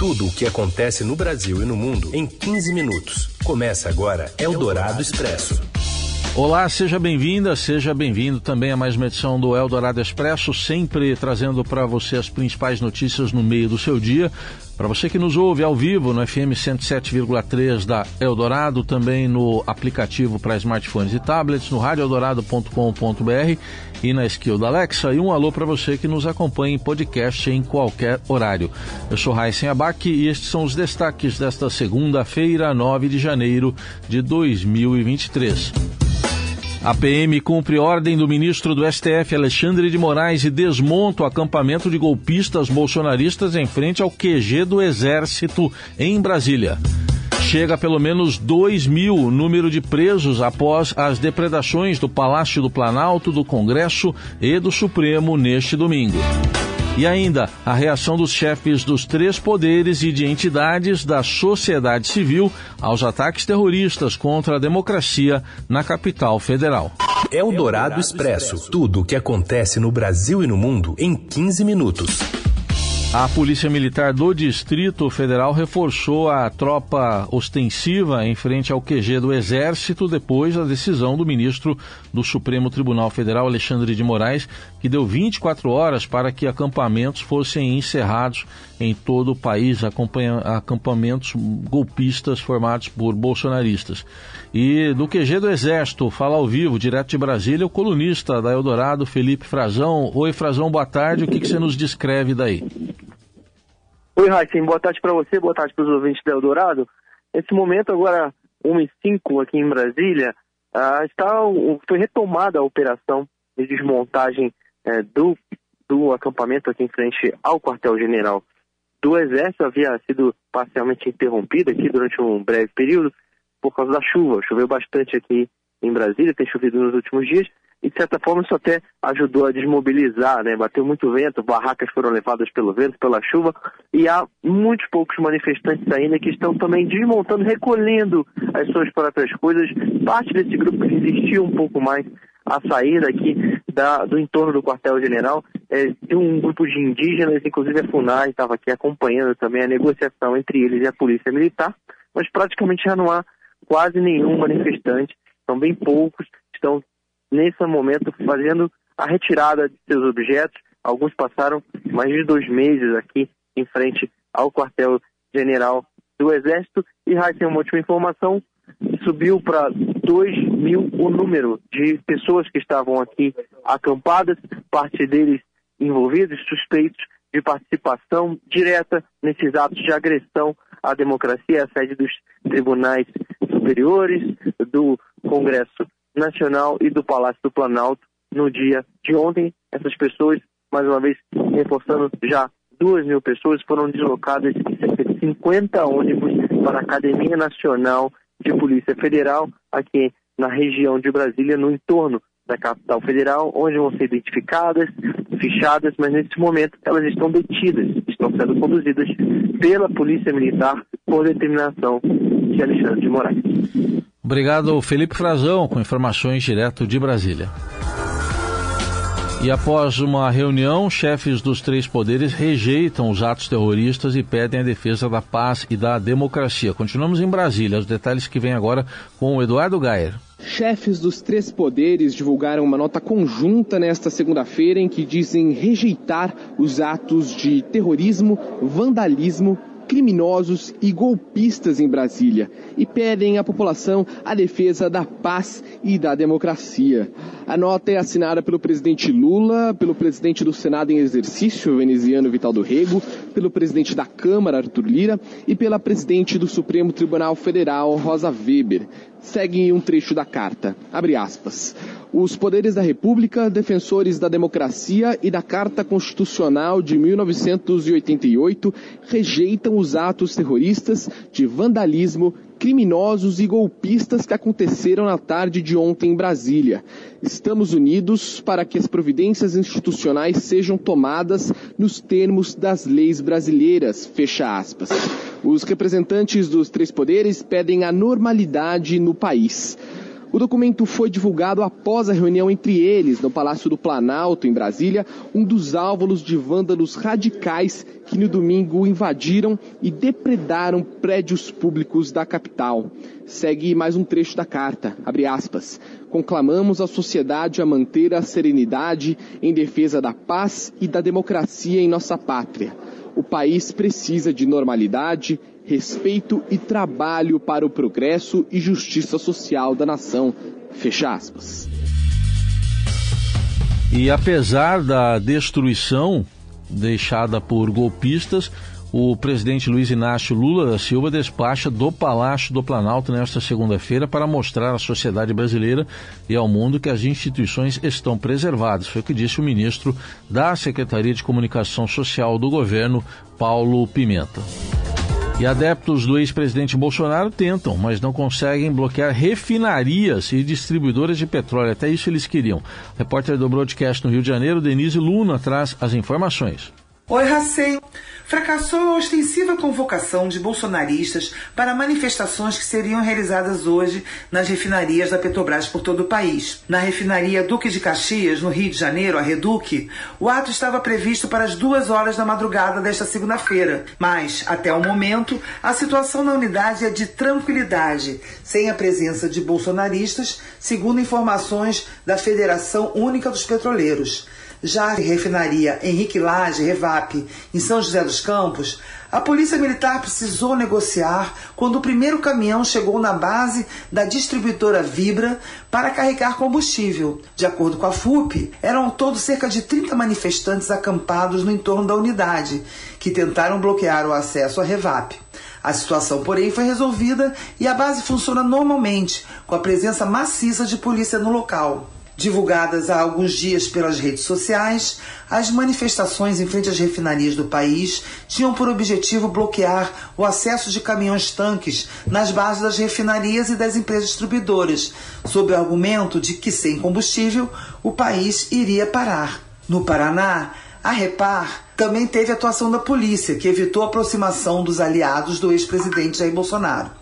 Tudo o que acontece no Brasil e no mundo em 15 minutos. Começa agora Eldorado Expresso. Olá, seja bem-vinda, seja bem-vindo também a mais uma edição do Eldorado Expresso, sempre trazendo para você as principais notícias no meio do seu dia. Para você que nos ouve ao vivo no FM 107,3 da Eldorado, também no aplicativo para smartphones e tablets, no radioeldorado.com.br e na skill da Alexa. E um alô para você que nos acompanha em podcast em qualquer horário. Eu sou Raíssen Abac e estes são os destaques desta segunda-feira, 9 de janeiro de 2023. A PM cumpre ordem do ministro do STF, Alexandre de Moraes, e desmonta o acampamento de golpistas bolsonaristas em frente ao QG do Exército em Brasília. Chega a pelo menos 2 mil o número de presos após as depredações do Palácio do Planalto, do Congresso e do Supremo neste domingo. E ainda a reação dos chefes dos três poderes e de entidades da sociedade civil aos ataques terroristas contra a democracia na capital federal. É o Dourado Expresso. Tudo o que acontece no Brasil e no mundo em 15 minutos. A Polícia Militar do Distrito Federal reforçou a tropa ostensiva em frente ao QG do Exército depois da decisão do ministro do Supremo Tribunal Federal, Alexandre de Moraes, que deu 24 horas para que acampamentos fossem encerrados em todo o país, acampamentos golpistas formados por bolsonaristas. E do QG do Exército, fala ao vivo, direto de Brasília, o colunista da Eldorado, Felipe Frazão. Oi, Frazão, boa tarde. O que, que você nos descreve daí? Oi, Raíssen, boa tarde para você, boa tarde para os ouvintes da Eldorado. Nesse momento, agora 1h05 aqui em Brasília, uh, está, foi retomada a operação de desmontagem uh, do, do acampamento aqui em frente ao quartel-general do Exército. Havia sido parcialmente interrompida aqui durante um breve período por causa da chuva. Choveu bastante aqui em Brasília, tem chovido nos últimos dias, e de certa forma isso até ajudou a desmobilizar, né? Bateu muito vento, barracas foram levadas pelo vento, pela chuva, e há muitos poucos manifestantes ainda que estão também desmontando, recolhendo as suas próprias coisas. Parte desse grupo resistiu um pouco mais a sair daqui da, do entorno do quartel-general é, de um grupo de indígenas, inclusive a FUNAI estava aqui acompanhando também a negociação entre eles e a polícia militar, mas praticamente já não há quase nenhum manifestante, são bem poucos, estão nesse momento fazendo a retirada de seus objetos. Alguns passaram mais de dois meses aqui em frente ao quartel-general do Exército. E Raíssa, uma última informação, subiu para 2 mil o número de pessoas que estavam aqui acampadas, parte deles envolvidos, suspeitos de participação direta nesses atos de agressão à democracia, à sede dos tribunais superiores, do Congresso Nacional e do Palácio do Planalto no dia de ontem. Essas pessoas, mais uma vez, reforçando já duas mil pessoas, foram deslocadas cerca de 50 ônibus para a Academia Nacional de Polícia Federal, aqui na região de Brasília, no entorno da capital federal, onde vão ser identificadas, fichadas, mas nesse momento elas estão detidas, estão sendo conduzidas pela Polícia Militar por determinação de Alexandre de Moraes. Obrigado, Felipe Frazão, com informações direto de Brasília. E após uma reunião, chefes dos três poderes rejeitam os atos terroristas e pedem a defesa da paz e da democracia. Continuamos em Brasília. Os detalhes que vem agora com o Eduardo Gayer. Chefes dos três poderes divulgaram uma nota conjunta nesta segunda-feira em que dizem rejeitar os atos de terrorismo, vandalismo criminosos e golpistas em Brasília e pedem à população a defesa da paz e da democracia. A nota é assinada pelo presidente Lula, pelo presidente do Senado em exercício, veneziano Vital do Rego, pelo presidente da Câmara, Arthur Lira, e pela presidente do Supremo Tribunal Federal, Rosa Weber. Segue um trecho da carta. Abre aspas. Os poderes da República, defensores da democracia e da Carta Constitucional de 1988 rejeitam os atos terroristas de vandalismo, criminosos e golpistas que aconteceram na tarde de ontem em Brasília. Estamos unidos para que as providências institucionais sejam tomadas nos termos das leis brasileiras. Fecha aspas. Os representantes dos três poderes pedem a normalidade no país. O documento foi divulgado após a reunião entre eles no Palácio do Planalto, em Brasília, um dos alvos de vândalos radicais que no domingo invadiram e depredaram prédios públicos da capital. Segue mais um trecho da carta, abre aspas. Conclamamos a sociedade a manter a serenidade em defesa da paz e da democracia em nossa pátria. O país precisa de normalidade, respeito e trabalho para o progresso e justiça social da nação. Fecha aspas. E apesar da destruição deixada por golpistas, o presidente Luiz Inácio Lula da Silva despacha do Palácio do Planalto nesta segunda-feira para mostrar à sociedade brasileira e ao mundo que as instituições estão preservadas. Foi o que disse o ministro da Secretaria de Comunicação Social do governo, Paulo Pimenta. E adeptos do ex-presidente Bolsonaro tentam, mas não conseguem bloquear refinarias e distribuidoras de petróleo. Até isso eles queriam. Repórter do Broadcast no Rio de Janeiro, Denise Luna, traz as informações. Oi, Racei. Fracassou a ostensiva convocação de bolsonaristas para manifestações que seriam realizadas hoje nas refinarias da Petrobras por todo o país. Na refinaria Duque de Caxias, no Rio de Janeiro, a Reduc, o ato estava previsto para as duas horas da madrugada desta segunda-feira. Mas, até o momento, a situação na unidade é de tranquilidade, sem a presença de bolsonaristas, segundo informações da Federação Única dos Petroleiros. Já a refinaria Henrique Lage, Revap, em São José dos Campos, a Polícia Militar precisou negociar quando o primeiro caminhão chegou na base da distribuidora Vibra para carregar combustível. De acordo com a FUP, eram ao todo cerca de 30 manifestantes acampados no entorno da unidade, que tentaram bloquear o acesso à Revap. A situação, porém, foi resolvida e a base funciona normalmente, com a presença maciça de polícia no local. Divulgadas há alguns dias pelas redes sociais, as manifestações em frente às refinarias do país tinham por objetivo bloquear o acesso de caminhões-tanques nas bases das refinarias e das empresas distribuidoras, sob o argumento de que, sem combustível, o país iria parar. No Paraná, a Repar também teve atuação da polícia, que evitou a aproximação dos aliados do ex-presidente Jair Bolsonaro.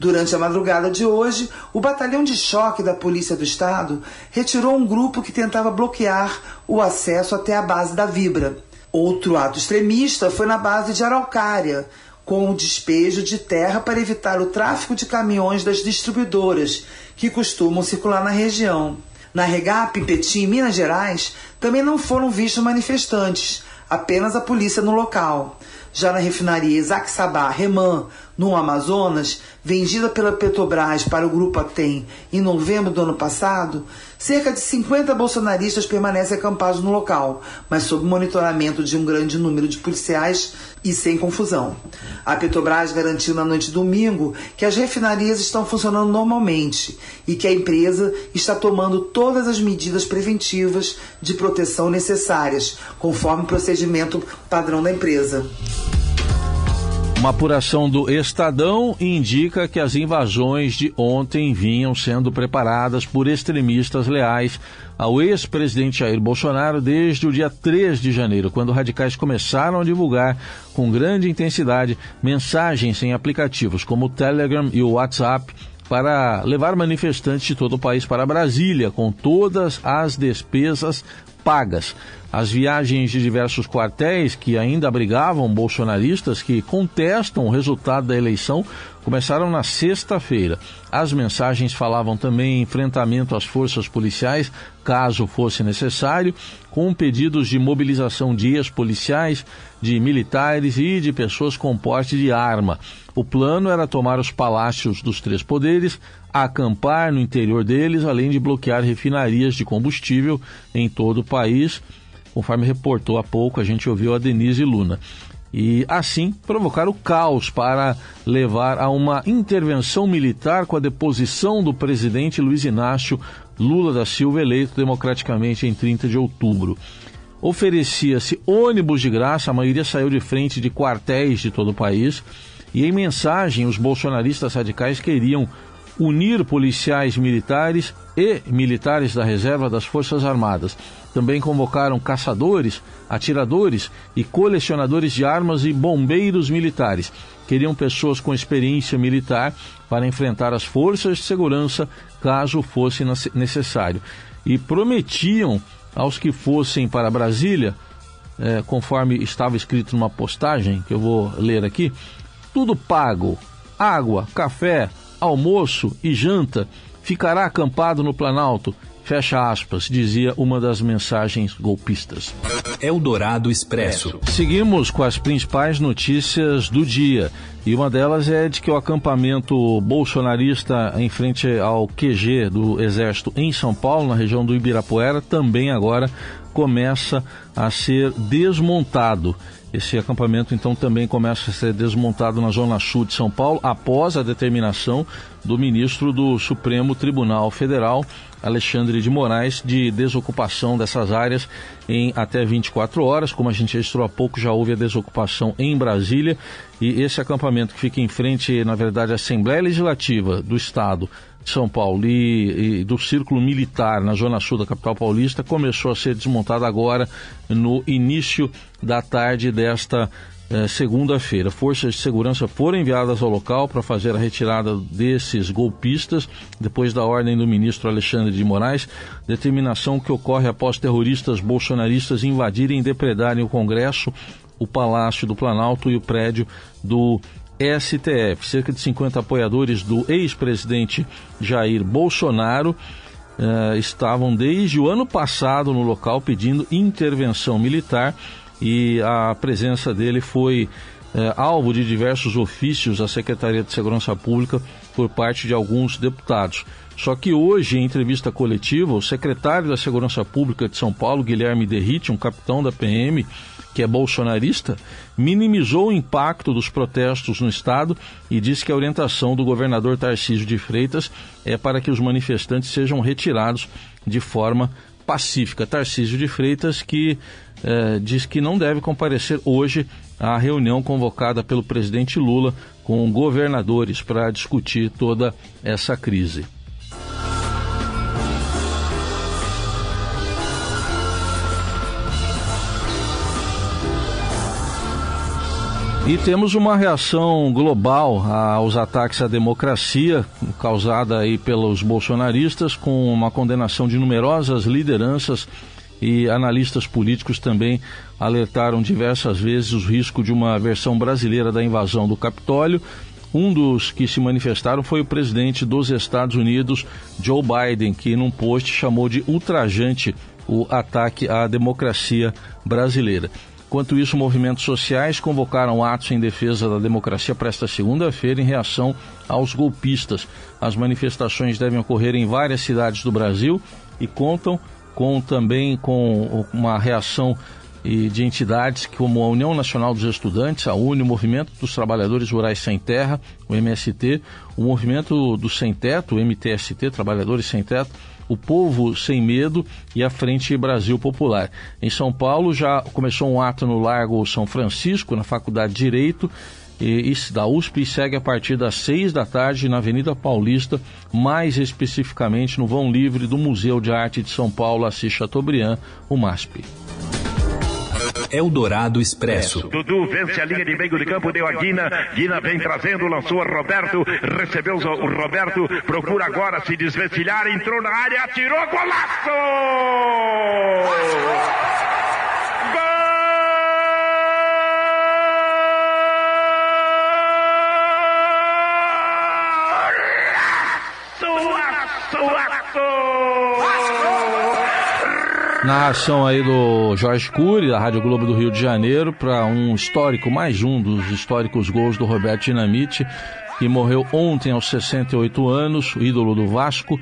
Durante a madrugada de hoje, o batalhão de choque da Polícia do Estado retirou um grupo que tentava bloquear o acesso até a base da Vibra. Outro ato extremista foi na base de Araucária, com o despejo de terra para evitar o tráfego de caminhões das distribuidoras que costumam circular na região. Na Regap, Petim, Minas Gerais, também não foram vistos manifestantes, apenas a polícia no local. Já na refinaria Isaac Sabá Reman, no Amazonas, vendida pela Petrobras para o Grupo Atem em novembro do ano passado, cerca de 50 bolsonaristas permanecem acampados no local, mas sob monitoramento de um grande número de policiais e sem confusão. A Petrobras garantiu na noite de domingo que as refinarias estão funcionando normalmente e que a empresa está tomando todas as medidas preventivas de proteção necessárias, conforme o procedimento padrão da empresa. Uma apuração do Estadão indica que as invasões de ontem vinham sendo preparadas por extremistas leais ao ex-presidente Jair Bolsonaro desde o dia 3 de janeiro, quando radicais começaram a divulgar com grande intensidade mensagens em aplicativos como o Telegram e o WhatsApp para levar manifestantes de todo o país para Brasília com todas as despesas pagas. As viagens de diversos quartéis que ainda abrigavam bolsonaristas que contestam o resultado da eleição começaram na sexta-feira. As mensagens falavam também em enfrentamento às forças policiais, caso fosse necessário, com pedidos de mobilização de ex-policiais, de militares e de pessoas com porte de arma. O plano era tomar os palácios dos três poderes, acampar no interior deles, além de bloquear refinarias de combustível em todo o país conforme reportou há pouco, a gente ouviu a Denise Luna. E assim provocar o caos para levar a uma intervenção militar com a deposição do presidente Luiz Inácio Lula da Silva, eleito democraticamente em 30 de outubro. Oferecia-se ônibus de graça, a maioria saiu de frente de quartéis de todo o país, e em mensagem os bolsonaristas radicais queriam unir policiais militares e militares da reserva das Forças Armadas. Também convocaram caçadores, atiradores e colecionadores de armas e bombeiros militares. Queriam pessoas com experiência militar para enfrentar as forças de segurança caso fosse necessário. E prometiam aos que fossem para Brasília, é, conforme estava escrito numa postagem que eu vou ler aqui, tudo pago: água, café, almoço e janta. Ficará acampado no Planalto Fecha aspas, dizia uma das mensagens golpistas. Eldorado Expresso. Seguimos com as principais notícias do dia. E uma delas é de que o acampamento bolsonarista em frente ao QG do Exército em São Paulo, na região do Ibirapuera, também agora começa a ser desmontado. Esse acampamento então também começa a ser desmontado na zona sul de São Paulo após a determinação do ministro do Supremo Tribunal Federal, Alexandre de Moraes de desocupação dessas áreas em até 24 horas. Como a gente registrou há pouco, já houve a desocupação em Brasília e esse acampamento que fica em frente, na verdade, à Assembleia Legislativa do Estado São Paulo e, e do Círculo Militar na Zona Sul da capital paulista começou a ser desmontado agora no início da tarde desta é, segunda-feira. Forças de segurança foram enviadas ao local para fazer a retirada desses golpistas, depois da ordem do ministro Alexandre de Moraes, determinação que ocorre após terroristas bolsonaristas invadirem e depredarem o Congresso, o Palácio do Planalto e o prédio do STF. Cerca de 50 apoiadores do ex-presidente Jair Bolsonaro uh, estavam desde o ano passado no local pedindo intervenção militar e a presença dele foi é, alvo de diversos ofícios à Secretaria de Segurança Pública por parte de alguns deputados. Só que hoje, em entrevista coletiva, o secretário da Segurança Pública de São Paulo, Guilherme Derrite, um capitão da PM, que é bolsonarista, minimizou o impacto dos protestos no estado e disse que a orientação do governador Tarcísio de Freitas é para que os manifestantes sejam retirados de forma pacífica. Tarcísio de Freitas, que eh, diz que não deve comparecer hoje à reunião convocada pelo presidente Lula com governadores para discutir toda essa crise. E temos uma reação global aos ataques à democracia causada aí pelos bolsonaristas, com uma condenação de numerosas lideranças e analistas políticos também alertaram diversas vezes o risco de uma versão brasileira da invasão do Capitólio. Um dos que se manifestaram foi o presidente dos Estados Unidos, Joe Biden, que num post chamou de ultrajante o ataque à democracia brasileira. Enquanto isso, movimentos sociais convocaram atos em defesa da democracia para esta segunda-feira em reação aos golpistas. As manifestações devem ocorrer em várias cidades do Brasil e contam com também com uma reação de entidades como a União Nacional dos Estudantes, a UNE, o Movimento dos Trabalhadores Rurais Sem Terra, o MST, o Movimento do Sem Teto, o MTST, Trabalhadores Sem Teto, o Povo Sem Medo e a Frente Brasil Popular. Em São Paulo já começou um ato no Largo São Francisco, na Faculdade de Direito, e, e da USP e segue a partir das seis da tarde na Avenida Paulista, mais especificamente no vão livre do Museu de Arte de São Paulo, Assis Chateaubriand, o MASP. Eldorado Expresso. Dudu vence a linha de meio de campo, deu a Guina. Guina vem trazendo, lançou a Roberto, recebeu o Roberto, procura agora se desvencilhar, entrou na área, atirou, golaço! Narração aí do Jorge Cury, da Rádio Globo do Rio de Janeiro, para um histórico, mais um dos históricos gols do Roberto Dinamite, que morreu ontem aos 68 anos, o ídolo do Vasco,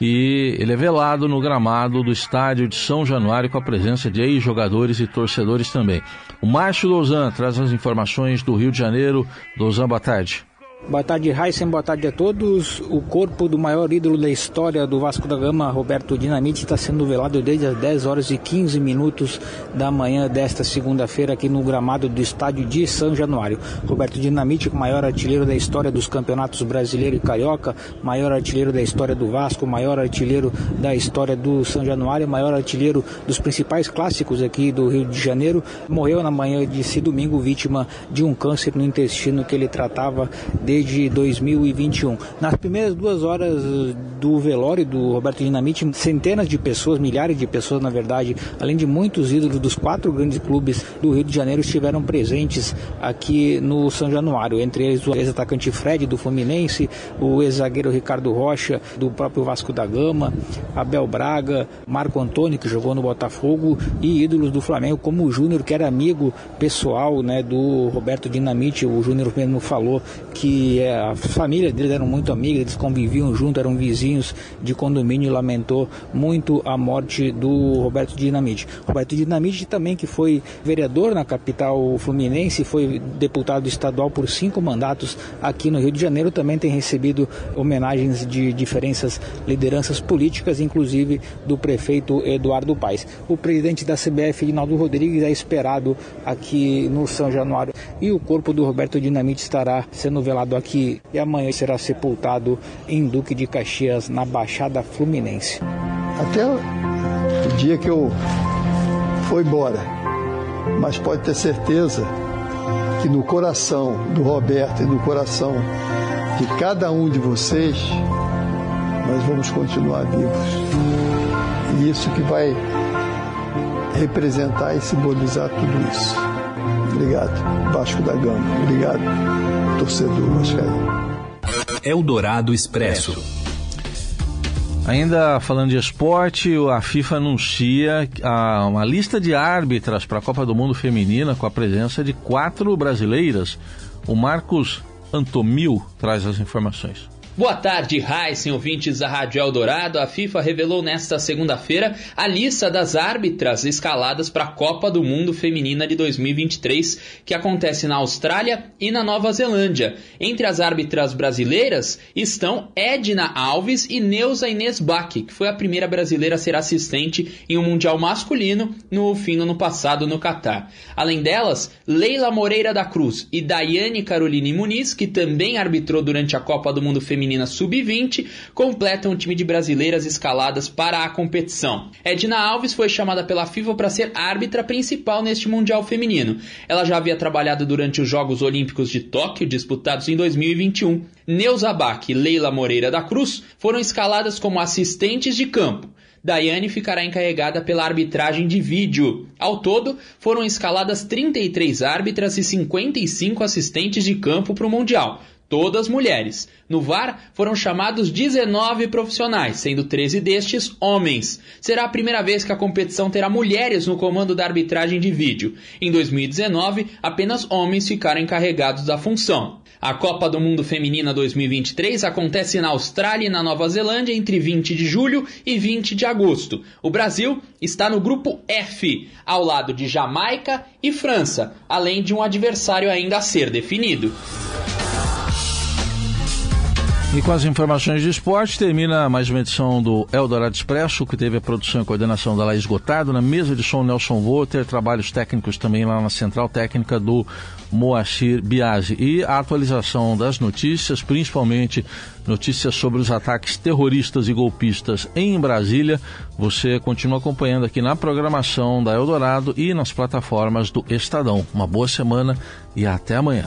e ele é velado no gramado do estádio de São Januário com a presença de ex-jogadores e torcedores também. O Márcio Dozan traz as informações do Rio de Janeiro. Dozan, boa tarde. Boa tarde, Heisen. Boa tarde a todos. O corpo do maior ídolo da história do Vasco da Gama, Roberto Dinamite, está sendo velado desde as 10 horas e 15 minutos da manhã desta segunda-feira aqui no gramado do estádio de São Januário. Roberto Dinamite, maior artilheiro da história dos campeonatos brasileiro e carioca, maior artilheiro da história do Vasco, maior artilheiro da história do São Januário, maior artilheiro dos principais clássicos aqui do Rio de Janeiro, morreu na manhã desse domingo vítima de um câncer no intestino que ele tratava desde de 2021. Nas primeiras duas horas do velório do Roberto Dinamite, centenas de pessoas, milhares de pessoas, na verdade, além de muitos ídolos dos quatro grandes clubes do Rio de Janeiro, estiveram presentes aqui no São Januário. Entre eles o ex-atacante Fred do Fluminense, o ex-zagueiro Ricardo Rocha do próprio Vasco da Gama, Abel Braga, Marco Antônio, que jogou no Botafogo, e ídolos do Flamengo, como o Júnior, que era amigo pessoal né, do Roberto Dinamite. O Júnior mesmo falou que é, a família deles eram muito amigas, eles conviviam junto, eram vizinhos de condomínio lamentou muito a morte do Roberto Dinamite. Roberto Dinamite também que foi vereador na capital fluminense, foi deputado estadual por cinco mandatos aqui no Rio de Janeiro, também tem recebido homenagens de diferenças lideranças políticas, inclusive do prefeito Eduardo Paes. O presidente da CBF, Rinaldo Rodrigues, é esperado aqui no São Januário e o corpo do Roberto Dinamite estará sendo velado aqui e amanhã será sepultado em Duque de Caxias, na Baixada Fluminense. Até o dia que eu for embora, mas pode ter certeza que no coração do Roberto e no coração de cada um de vocês, nós vamos continuar vivos. E isso que vai representar e simbolizar tudo isso. Obrigado, Vasco da Gama. Obrigado, torcedor vascaíno. Eldorado Expresso. Ainda falando de esporte, a FIFA anuncia uma lista de árbitras para a Copa do Mundo Feminina com a presença de quatro brasileiras. O Marcos Antomil traz as informações. Boa tarde, Heisen, ouvintes da Rádio Eldorado. A FIFA revelou nesta segunda-feira a lista das árbitras escaladas para a Copa do Mundo Feminina de 2023, que acontece na Austrália e na Nova Zelândia. Entre as árbitras brasileiras estão Edna Alves e Neuza Inês Bach, que foi a primeira brasileira a ser assistente em um Mundial masculino no fim do ano passado no Catar. Além delas, Leila Moreira da Cruz e Daiane Caroline Muniz, que também arbitrou durante a Copa do Mundo Feminina feminina sub-20 completam o time de brasileiras escaladas para a competição. Edna Alves foi chamada pela FIFA para ser árbitra principal neste Mundial Feminino. Ela já havia trabalhado durante os Jogos Olímpicos de Tóquio, disputados em 2021. Neuza Bach e Leila Moreira da Cruz foram escaladas como assistentes de campo. Daiane ficará encarregada pela arbitragem de vídeo. Ao todo, foram escaladas 33 árbitras e 55 assistentes de campo para o Mundial todas mulheres. No VAR foram chamados 19 profissionais, sendo 13 destes homens. Será a primeira vez que a competição terá mulheres no comando da arbitragem de vídeo. Em 2019, apenas homens ficaram encarregados da função. A Copa do Mundo Feminina 2023 acontece na Austrália e na Nova Zelândia entre 20 de julho e 20 de agosto. O Brasil está no grupo F, ao lado de Jamaica e França, além de um adversário ainda a ser definido. E com as informações de esporte, termina mais uma edição do Eldorado Expresso, que teve a produção e coordenação da Laís Gotado, na mesa de som Nelson Volter, trabalhos técnicos também lá na central técnica do Moacir Biasi. E a atualização das notícias, principalmente notícias sobre os ataques terroristas e golpistas em Brasília, você continua acompanhando aqui na programação da Eldorado e nas plataformas do Estadão. Uma boa semana e até amanhã.